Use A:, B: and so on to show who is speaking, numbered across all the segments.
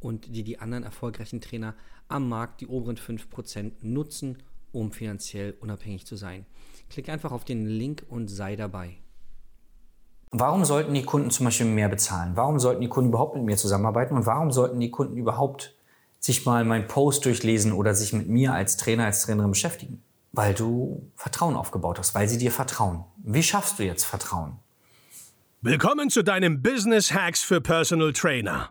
A: und die die anderen erfolgreichen Trainer am Markt, die oberen 5%, nutzen, um finanziell unabhängig zu sein. Klick einfach auf den Link und sei dabei.
B: Warum sollten die Kunden zum Beispiel mehr bezahlen? Warum sollten die Kunden überhaupt mit mir zusammenarbeiten? Und warum sollten die Kunden überhaupt sich mal meinen Post durchlesen oder sich mit mir als Trainer, als Trainerin beschäftigen? Weil du Vertrauen aufgebaut hast, weil sie dir vertrauen. Wie schaffst du jetzt Vertrauen?
C: Willkommen zu deinem Business Hacks für Personal Trainer.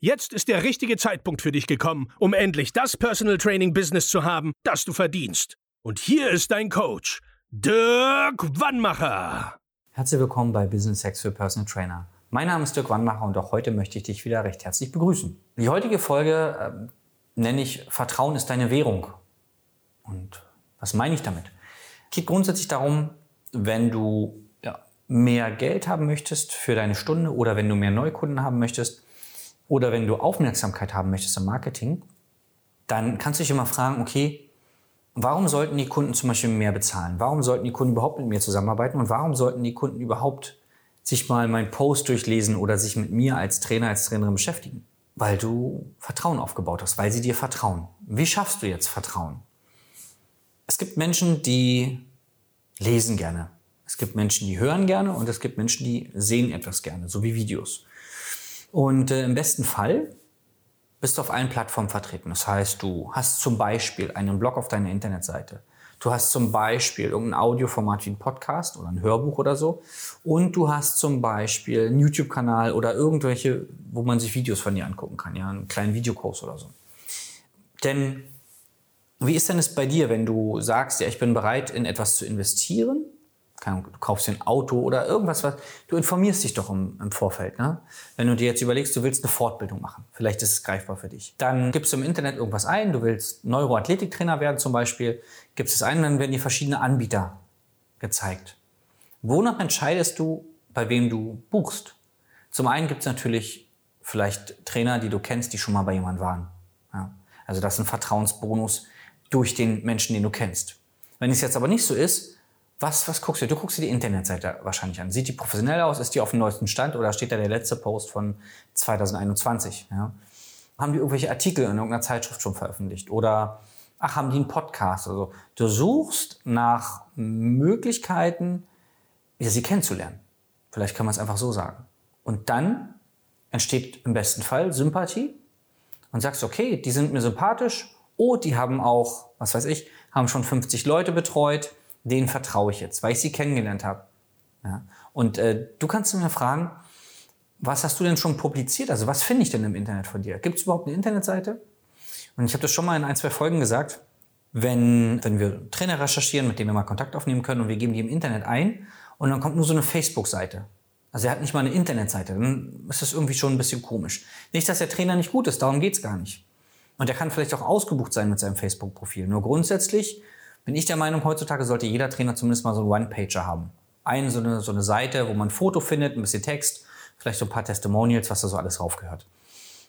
C: Jetzt ist der richtige Zeitpunkt für dich gekommen, um endlich das Personal Training Business zu haben, das du verdienst. Und hier ist dein Coach, Dirk Wannmacher.
B: Herzlich willkommen bei Business Sex für Personal Trainer. Mein Name ist Dirk Wannmacher und auch heute möchte ich dich wieder recht herzlich begrüßen. Die heutige Folge äh, nenne ich Vertrauen ist deine Währung. Und was meine ich damit? Es geht grundsätzlich darum, wenn du ja, mehr Geld haben möchtest für deine Stunde oder wenn du mehr Neukunden haben möchtest oder wenn du Aufmerksamkeit haben möchtest im Marketing, dann kannst du dich immer fragen, okay, warum sollten die Kunden zum Beispiel mehr bezahlen? Warum sollten die Kunden überhaupt mit mir zusammenarbeiten? Und warum sollten die Kunden überhaupt sich mal meinen Post durchlesen oder sich mit mir als Trainer, als Trainerin beschäftigen? Weil du Vertrauen aufgebaut hast, weil sie dir vertrauen. Wie schaffst du jetzt Vertrauen? Es gibt Menschen, die lesen gerne. Es gibt Menschen, die hören gerne und es gibt Menschen, die sehen etwas gerne, so wie Videos. Und äh, im besten Fall bist du auf allen Plattformen vertreten. Das heißt, du hast zum Beispiel einen Blog auf deiner Internetseite. Du hast zum Beispiel irgendein Audioformat wie ein Podcast oder ein Hörbuch oder so. Und du hast zum Beispiel einen YouTube-Kanal oder irgendwelche, wo man sich Videos von dir angucken kann, ja, einen kleinen Videokurs oder so. Denn wie ist denn es bei dir, wenn du sagst, ja, ich bin bereit, in etwas zu investieren? Du kaufst dir ein Auto oder irgendwas, was, du informierst dich doch im, im, Vorfeld, ne? Wenn du dir jetzt überlegst, du willst eine Fortbildung machen, vielleicht ist es greifbar für dich. Dann gibst du im Internet irgendwas ein, du willst Neuroathletiktrainer werden zum Beispiel, gibst es ein, dann werden dir verschiedene Anbieter gezeigt. Wonach entscheidest du, bei wem du buchst? Zum einen gibt es natürlich vielleicht Trainer, die du kennst, die schon mal bei jemandem waren. Ja? Also das ist ein Vertrauensbonus durch den Menschen, den du kennst. Wenn es jetzt aber nicht so ist, was, was guckst du? Du guckst dir die Internetseite wahrscheinlich an. Sieht die professionell aus? Ist die auf dem neuesten Stand oder steht da der letzte Post von 2021? Ja? Haben die irgendwelche Artikel in irgendeiner Zeitschrift schon veröffentlicht? Oder ach, haben die einen Podcast? Also du suchst nach Möglichkeiten, ja, sie kennenzulernen. Vielleicht kann man es einfach so sagen. Und dann entsteht im besten Fall Sympathie und sagst, okay, die sind mir sympathisch, oh, die haben auch, was weiß ich, haben schon 50 Leute betreut, denen vertraue ich jetzt, weil ich sie kennengelernt habe. Ja? Und äh, du kannst mir fragen, was hast du denn schon publiziert? Also was finde ich denn im Internet von dir? Gibt es überhaupt eine Internetseite? Und ich habe das schon mal in ein, zwei Folgen gesagt, wenn, wenn wir Trainer recherchieren, mit denen wir mal Kontakt aufnehmen können und wir geben die im Internet ein und dann kommt nur so eine Facebook-Seite. Also er hat nicht mal eine Internetseite, dann ist das irgendwie schon ein bisschen komisch. Nicht, dass der Trainer nicht gut ist, darum geht's gar nicht. Und er kann vielleicht auch ausgebucht sein mit seinem Facebook-Profil. Nur grundsätzlich bin ich der Meinung, heutzutage sollte jeder Trainer zumindest mal so einen One-Pager haben. Eine so, eine so eine Seite, wo man ein Foto findet, ein bisschen Text, vielleicht so ein paar Testimonials, was da so alles raufgehört.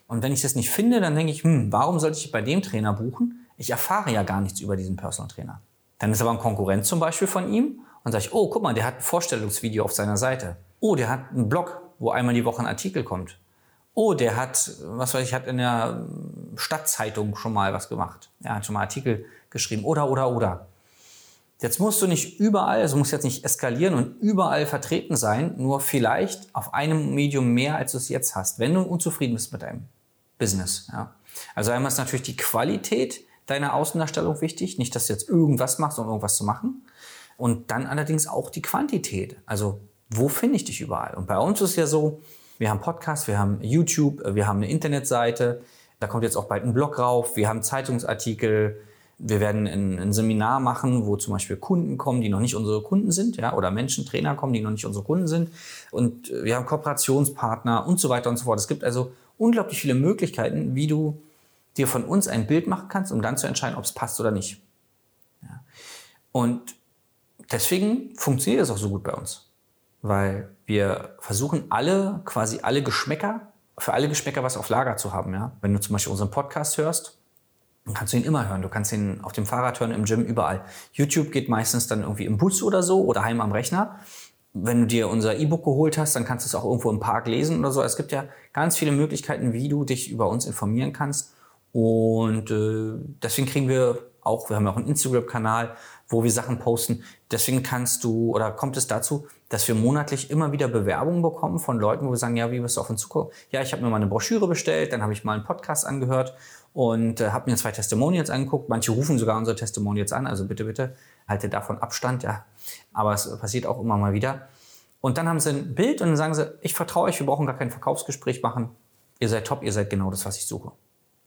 B: Und wenn ich das nicht finde, dann denke ich, hm, warum sollte ich bei dem Trainer buchen? Ich erfahre ja gar nichts über diesen Personal Trainer. Dann ist aber ein Konkurrent zum Beispiel von ihm und sage ich, oh, guck mal, der hat ein Vorstellungsvideo auf seiner Seite. Oh, der hat einen Blog, wo einmal die Woche ein Artikel kommt. Oh, der hat, was weiß ich, hat in der Stadtzeitung schon mal was gemacht. Er hat schon mal Artikel geschrieben. Oder, oder, oder. Jetzt musst du nicht überall, also musst jetzt nicht eskalieren und überall vertreten sein, nur vielleicht auf einem Medium mehr, als du es jetzt hast, wenn du unzufrieden bist mit deinem Business. Ja. Also einmal ist natürlich die Qualität deiner Außendarstellung wichtig, nicht, dass du jetzt irgendwas machst, um irgendwas zu machen. Und dann allerdings auch die Quantität. Also wo finde ich dich überall? Und bei uns ist ja so, wir haben Podcasts, wir haben YouTube, wir haben eine Internetseite, da kommt jetzt auch bald ein Blog rauf, wir haben Zeitungsartikel, wir werden ein, ein, Seminar machen, wo zum Beispiel Kunden kommen, die noch nicht unsere Kunden sind, ja, oder Menschen, Trainer kommen, die noch nicht unsere Kunden sind. Und wir haben Kooperationspartner und so weiter und so fort. Es gibt also unglaublich viele Möglichkeiten, wie du dir von uns ein Bild machen kannst, um dann zu entscheiden, ob es passt oder nicht. Ja. Und deswegen funktioniert das auch so gut bei uns, weil wir versuchen alle, quasi alle Geschmäcker, für alle Geschmäcker was auf Lager zu haben. Ja? Wenn du zum Beispiel unseren Podcast hörst, kannst du ihn immer hören. Du kannst ihn auf dem Fahrrad hören, im Gym, überall. YouTube geht meistens dann irgendwie im Bus oder so oder heim am Rechner. Wenn du dir unser E-Book geholt hast, dann kannst du es auch irgendwo im Park lesen oder so. Es gibt ja ganz viele Möglichkeiten, wie du dich über uns informieren kannst. Und äh, deswegen kriegen wir auch, wir haben auch einen Instagram-Kanal, wo wir Sachen posten. Deswegen kannst du oder kommt es dazu, dass wir monatlich immer wieder Bewerbungen bekommen von Leuten, wo wir sagen, ja, wie wirst du auf uns zukommen? Ja, ich habe mir mal eine Broschüre bestellt, dann habe ich mal einen Podcast angehört und äh, habe mir zwei Testimonials angeguckt. Manche rufen sogar unsere Testimonials an, also bitte, bitte, halte davon Abstand, ja. Aber es passiert auch immer mal wieder. Und dann haben sie ein Bild und dann sagen sie, ich vertraue euch, wir brauchen gar kein Verkaufsgespräch machen. Ihr seid top, ihr seid genau das, was ich suche.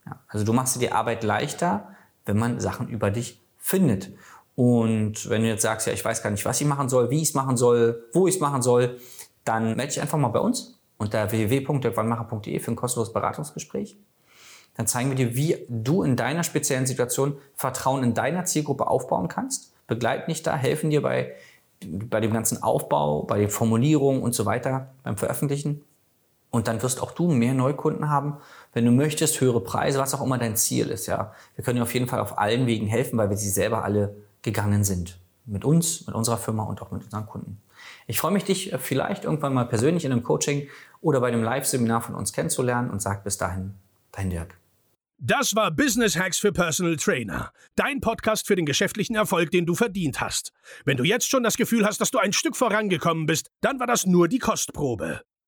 B: Ja, also du machst dir die Arbeit leichter, wenn man Sachen über dich findet. Und wenn du jetzt sagst, ja, ich weiß gar nicht, was ich machen soll, wie ich es machen soll, wo ich es machen soll, dann melde dich einfach mal bei uns unter www.dirkwannmacher.de für ein kostenloses Beratungsgespräch. Dann zeigen wir dir, wie du in deiner speziellen Situation Vertrauen in deiner Zielgruppe aufbauen kannst. Begleiten dich da, helfen dir bei, bei dem ganzen Aufbau, bei den Formulierungen und so weiter, beim Veröffentlichen. Und dann wirst auch du mehr Neukunden haben. Wenn du möchtest, höhere Preise, was auch immer dein Ziel ist. Ja, wir können dir auf jeden Fall auf allen Wegen helfen, weil wir sie selber alle gegangen sind. Mit uns, mit unserer Firma und auch mit unseren Kunden. Ich freue mich, dich vielleicht irgendwann mal persönlich in einem Coaching oder bei einem Live-Seminar von uns kennenzulernen und sag bis dahin, dein Dirk.
C: Das war Business Hacks für Personal Trainer. Dein Podcast für den geschäftlichen Erfolg, den du verdient hast. Wenn du jetzt schon das Gefühl hast, dass du ein Stück vorangekommen bist, dann war das nur die Kostprobe.